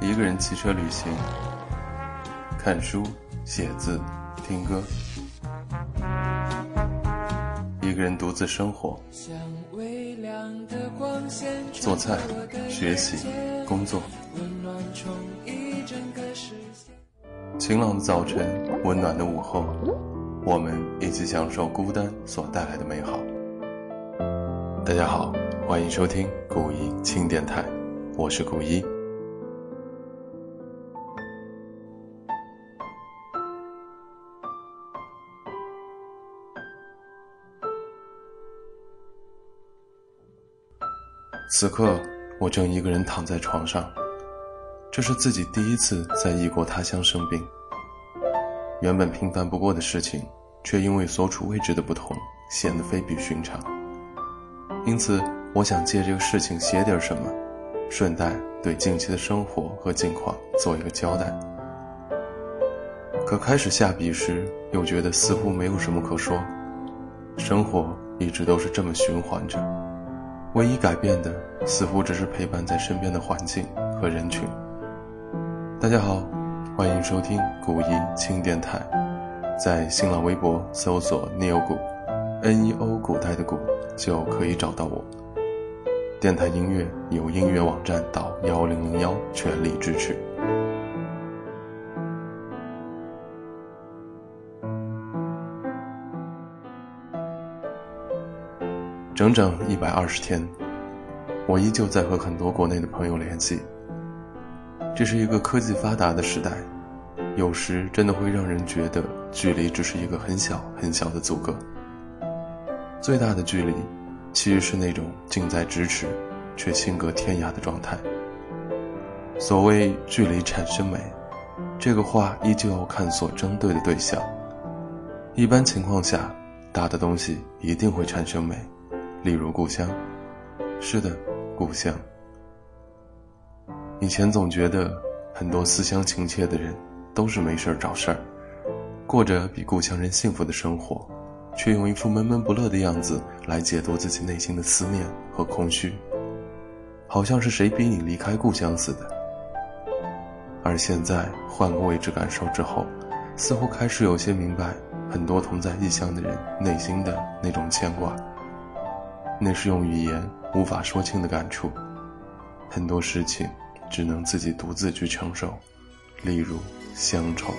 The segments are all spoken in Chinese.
一个人骑车旅行，看书、写字、听歌；一个人独自生活，做菜、学习、工作。晴朗的早晨，温暖的午后，我们一起享受孤单所带来的美好。大家好，欢迎收听古一轻电台，我是古一。此刻，我正一个人躺在床上。这是自己第一次在异国他乡生病。原本平凡不过的事情，却因为所处位置的不同，显得非比寻常。因此，我想借这个事情写点什么，顺带对近期的生活和近况做一个交代。可开始下笔时，又觉得似乎没有什么可说。生活一直都是这么循环着。唯一改变的，似乎只是陪伴在身边的环境和人群。大家好，欢迎收听古一轻电台，在新浪微博搜索 “neo 古 ”，N E O 古代的古，就可以找到我。电台音乐由音乐网站到幺零零幺全力支持。整整一百二十天，我依旧在和很多国内的朋友联系。这是一个科技发达的时代，有时真的会让人觉得距离只是一个很小很小的阻隔。最大的距离，其实是那种近在咫尺，却心隔天涯的状态。所谓距离产生美，这个话依旧要看所针对的对象。一般情况下，大的东西一定会产生美。例如故乡，是的，故乡。以前总觉得很多思乡情切的人都是没事儿找事儿，过着比故乡人幸福的生活，却用一副闷闷不乐的样子来解读自己内心的思念和空虚，好像是谁逼你离开故乡似的。而现在换个位置感受之后，似乎开始有些明白很多同在异乡的人内心的那种牵挂。那是用语言无法说清的感触，很多事情只能自己独自去承受，例如乡愁。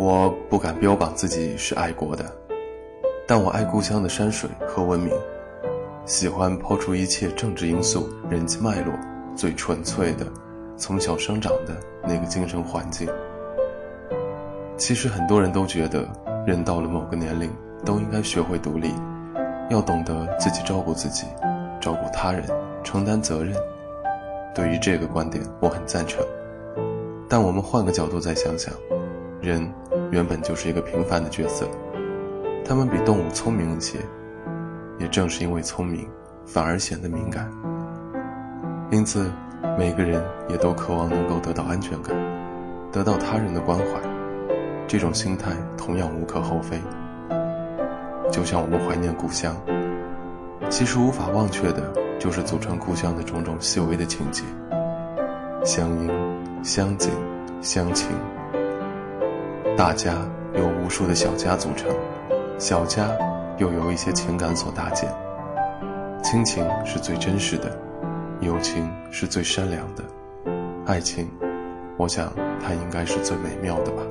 我不敢标榜自己是爱国的，但我爱故乡的山水和文明，喜欢抛除一切政治因素、人际脉络，最纯粹的，从小生长的那个精神环境。其实很多人都觉得，人到了某个年龄都应该学会独立，要懂得自己照顾自己，照顾他人，承担责任。对于这个观点，我很赞成。但我们换个角度再想想，人原本就是一个平凡的角色，他们比动物聪明一些，也正是因为聪明，反而显得敏感。因此，每个人也都渴望能够得到安全感，得到他人的关怀。这种心态同样无可厚非。就像我们怀念故乡，其实无法忘却的。就是组成故乡的种种细微的情节，乡音、乡景、乡情。大家由无数的小家组成，小家又由一些情感所搭建。亲情是最真实的，友情是最善良的，爱情，我想它应该是最美妙的吧。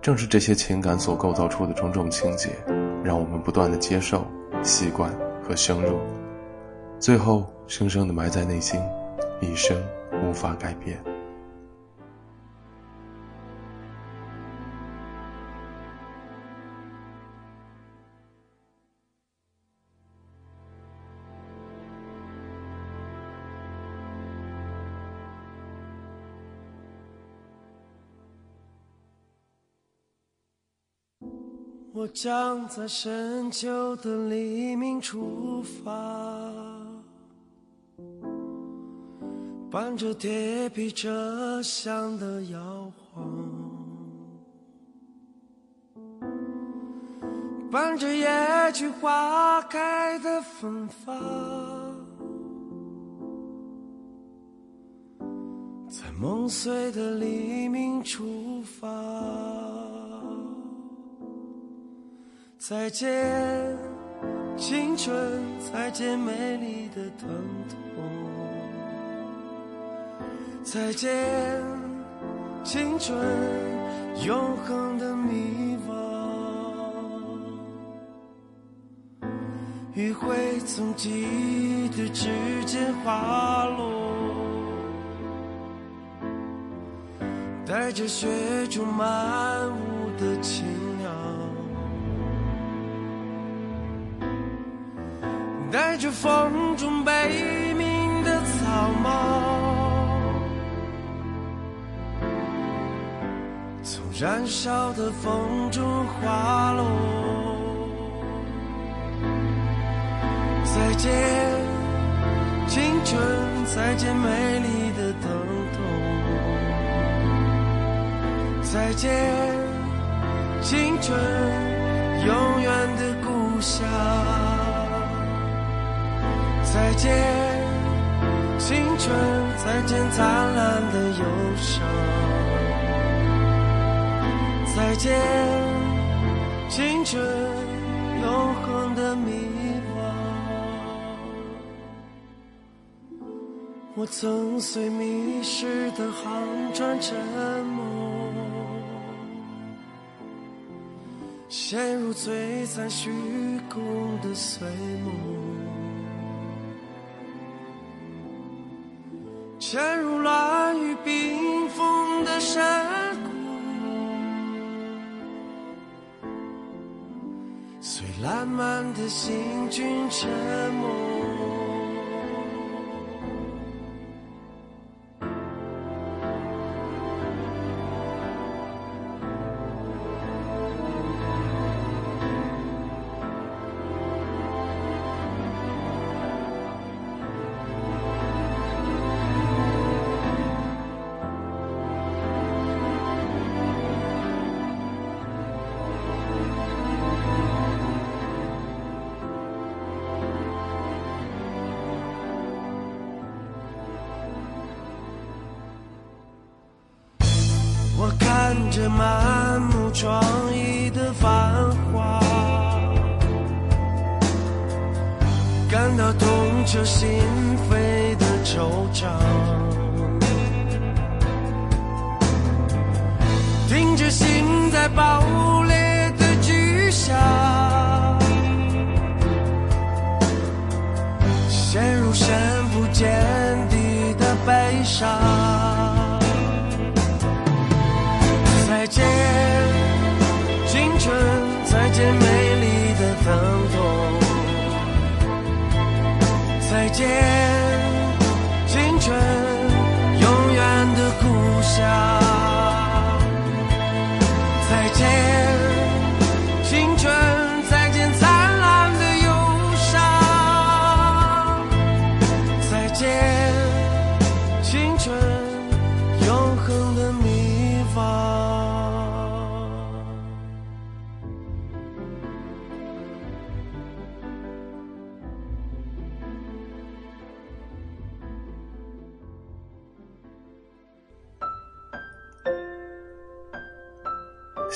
正是这些情感所构造出的种种情节，让我们不断的接受、习惯和深入。最后，深深的埋在内心，一生无法改变。我将在深秋的黎明出发。伴着铁皮车厢的摇晃，伴着野菊花开的芬芳，在梦碎的黎明出发。再见，青春，再见美丽的疼痛。再见，青春，永恒的迷惘。余晖从记忆的指尖滑落，带着雪中漫舞的情带着风中悲鸣的草帽。从燃烧的风中滑落，再见青春，再见美丽的疼痛，再见青春，永远的故乡，再见青春，再见灿烂的忧伤。再见，青春，永恒的迷惘。我曾随迷失的航船沉没，陷入璀璨虚空的碎梦，陷入乱雨冰封的山。烂漫的行军沉默。着满目疮痍的繁华，感到痛彻心扉的惆怅，听。着心在爆裂的巨响，陷入深不见底的悲伤。见，青春，永远的故乡。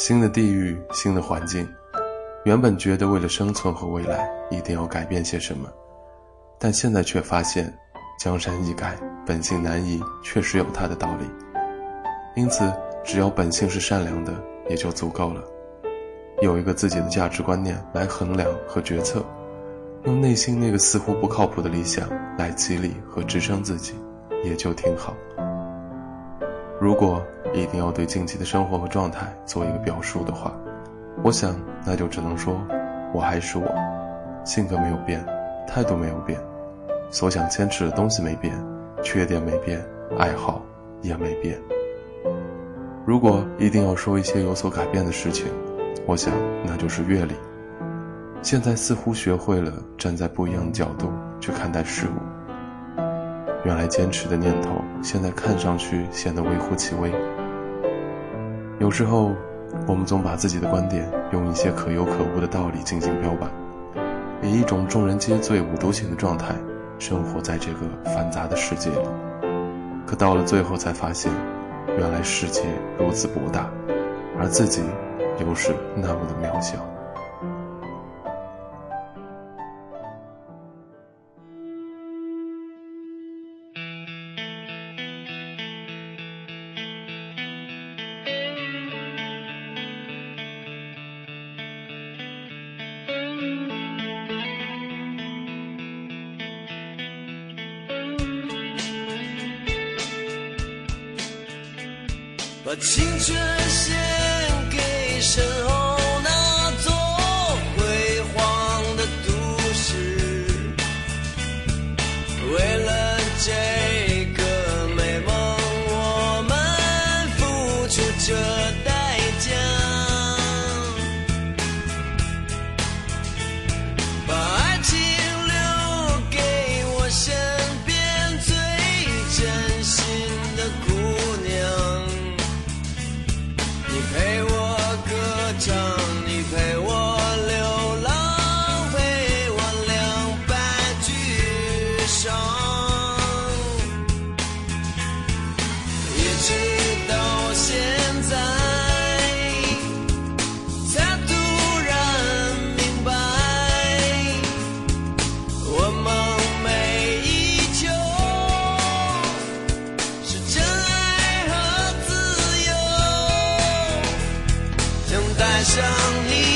新的地域，新的环境，原本觉得为了生存和未来一定要改变些什么，但现在却发现，江山易改，本性难移，确实有它的道理。因此，只要本性是善良的，也就足够了。有一个自己的价值观念来衡量和决策，用内心那个似乎不靠谱的理想来激励和支撑自己，也就挺好。如果一定要对近期的生活和状态做一个表述的话，我想那就只能说，我还是我，性格没有变，态度没有变，所想坚持的东西没变，缺点没变，爱好也没变。如果一定要说一些有所改变的事情，我想那就是阅历。现在似乎学会了站在不一样的角度去看待事物。原来坚持的念头，现在看上去显得微乎其微。有时候，我们总把自己的观点用一些可有可无的道理进行标榜，以一种众人皆醉五毒醒的状态生活在这个繁杂的世界里。可到了最后，才发现，原来世界如此博大，而自己又是那么的渺小。想你。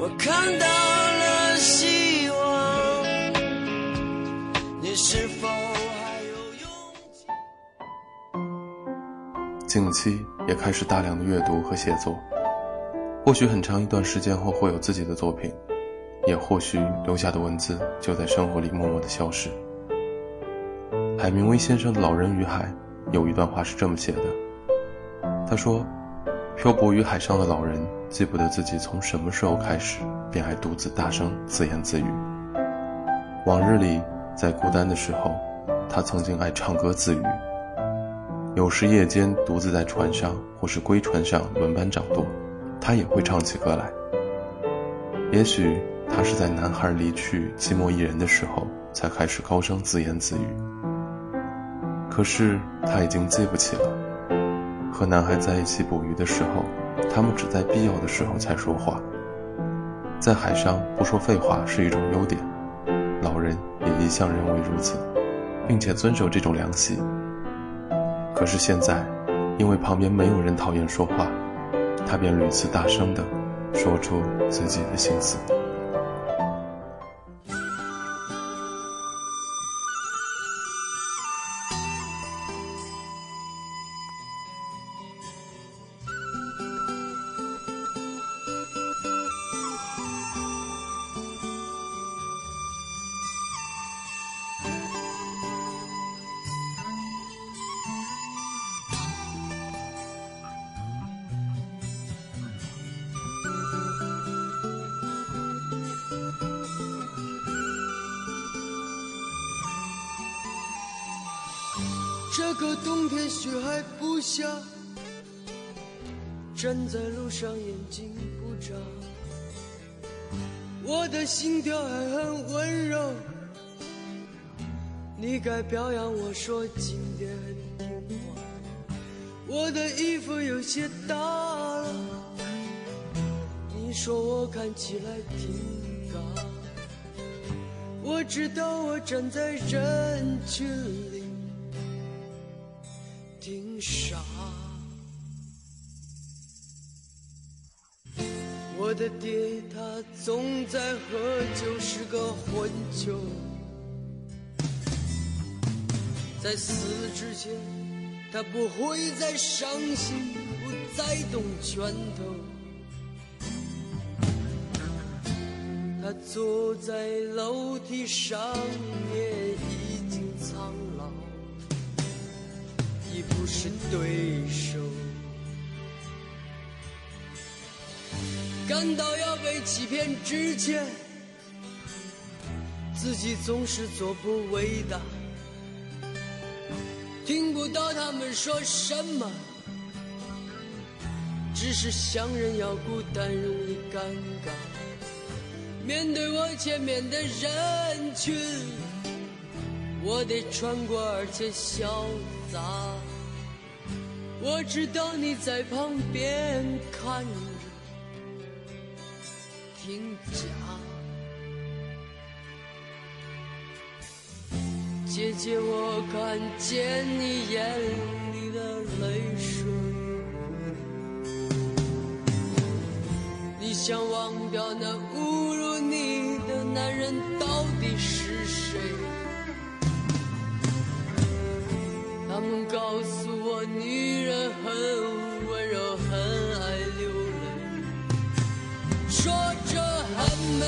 我看到了希望。你是否还有勇气？近期也开始大量的阅读和写作，或许很长一段时间后会有自己的作品，也或许留下的文字就在生活里默默的消失。海明威先生的《老人与海》有一段话是这么写的，他说：“漂泊于海上的老人记不得自己从什么时候开始便爱独自大声自言自语。往日里，在孤单的时候，他曾经爱唱歌自语。”有时夜间独自在船上或是归船上轮班掌舵，他也会唱起歌来。也许他是在男孩离去寂寞一人的时候，才开始高声自言自语。可是他已经记不起了，和男孩在一起捕鱼的时候，他们只在必要的时候才说话。在海上不说废话是一种优点，老人也一向认为如此，并且遵守这种良习。可是现在，因为旁边没有人讨厌说话，他便屡次大声地说出自己的心思。这个冬天雪还不下，站在路上眼睛不眨，我的心跳还很温柔。你该表扬我说今天很听话，我的衣服有些大了，你说我看起来挺高，我知道我站在人群里。傻。我的爹他总在喝酒，是个混球。在死之前，他不会再伤心，不再动拳头。他坐在楼梯上，也已不是对手，感到要被欺骗之前，自己总是做不伟大。听不到他们说什么，只是想人要孤单容易尴尬。面对我前面的人群，我得穿过而且潇洒。我知道你在旁边看着，听假。姐姐，我看见你眼里的泪水。你想忘掉那侮辱你的男人到底是谁？告诉我，女人很温柔，很爱流泪，说着很美。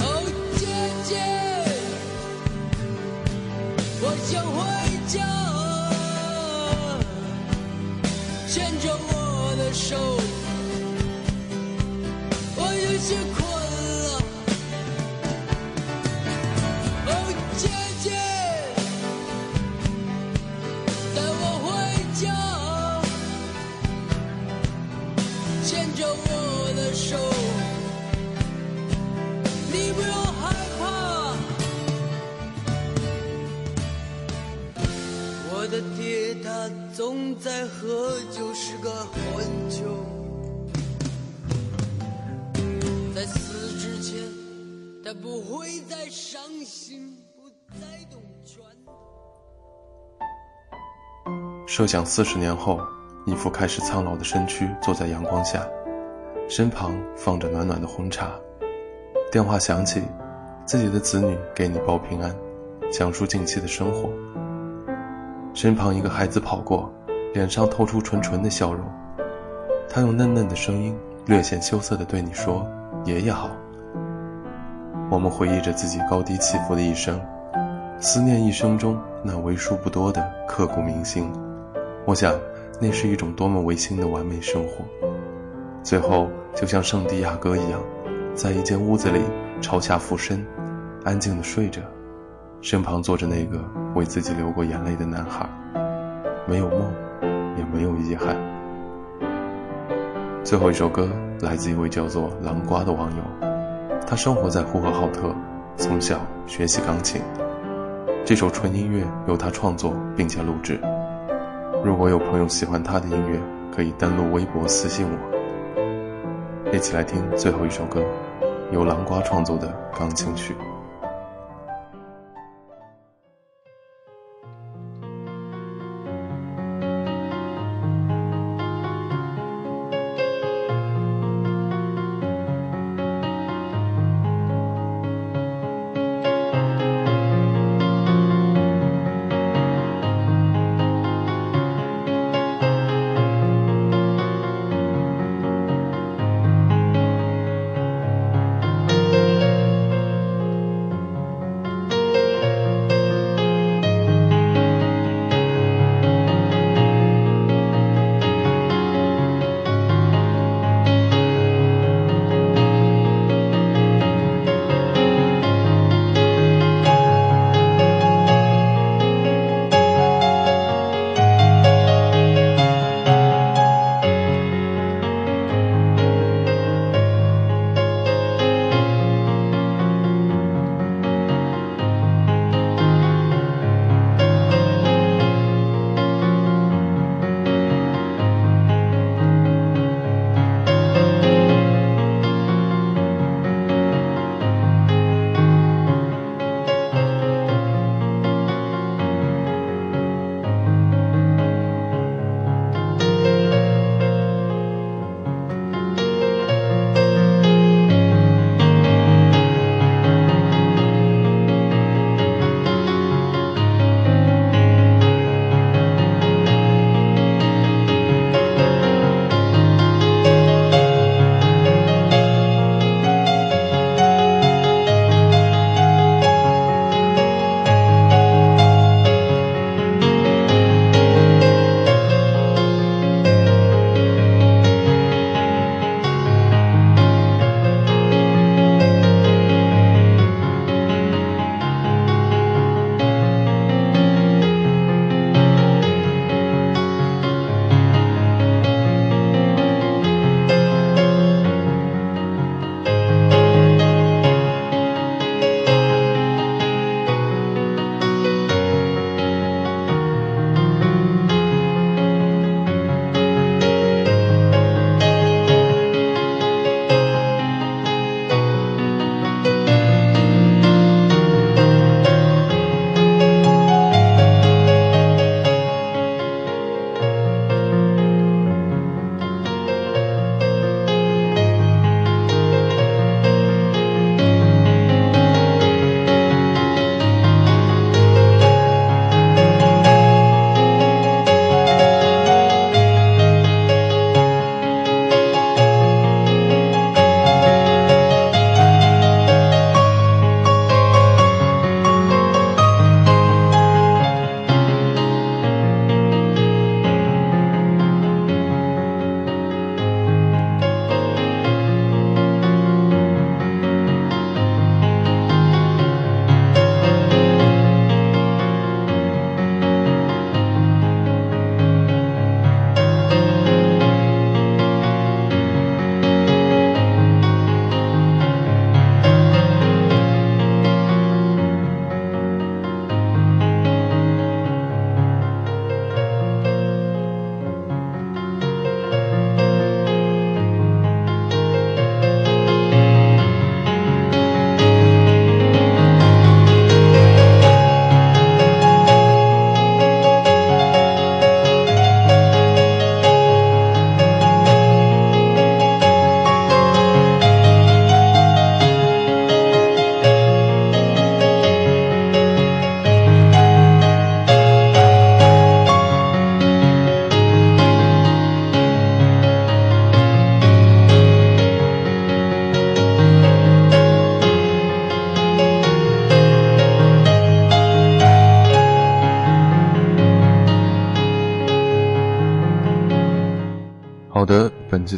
哦，姐姐，我想回家，牵着我的手，我有些设想四十年后，一副开始苍老的身躯坐在阳光下，身旁放着暖暖的红茶。电话响起，自己的子女给你报平安，讲述近期的生活。身旁一个孩子跑过，脸上透出纯纯的笑容。他用嫩嫩的声音，略显羞涩地对你说：“爷爷好。”我们回忆着自己高低起伏的一生，思念一生中那为数不多的刻骨铭心。我想，那是一种多么违心的完美生活。最后，就像圣地亚哥一样，在一间屋子里朝下俯身，安静地睡着，身旁坐着那个为自己流过眼泪的男孩，没有梦，也没有遗憾。最后一首歌来自一位叫做狼瓜的网友。他生活在呼和浩特，从小学习钢琴。这首纯音乐由他创作并且录制。如果有朋友喜欢他的音乐，可以登录微博私信我。一起来听最后一首歌，由狼瓜创作的钢琴曲。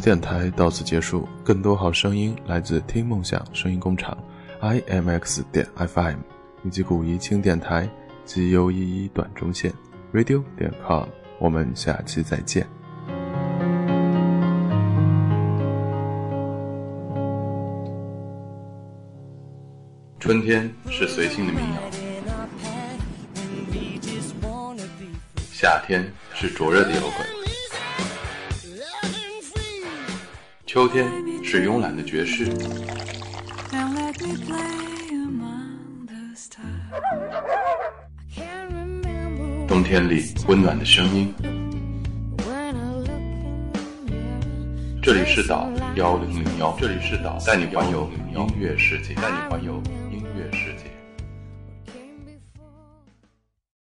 电台到此结束，更多好声音来自听梦想声音工厂，imx 点 fm，以及古一轻电台 g u 一一短中线 radio 点 com，我们下期再见。春天是随性的民谣，夏天是灼热的摇滚，秋天是慵懒的爵士，冬天里温暖的声音。这里是岛幺零零幺，这里是岛，带你环游音乐世界，带你环游。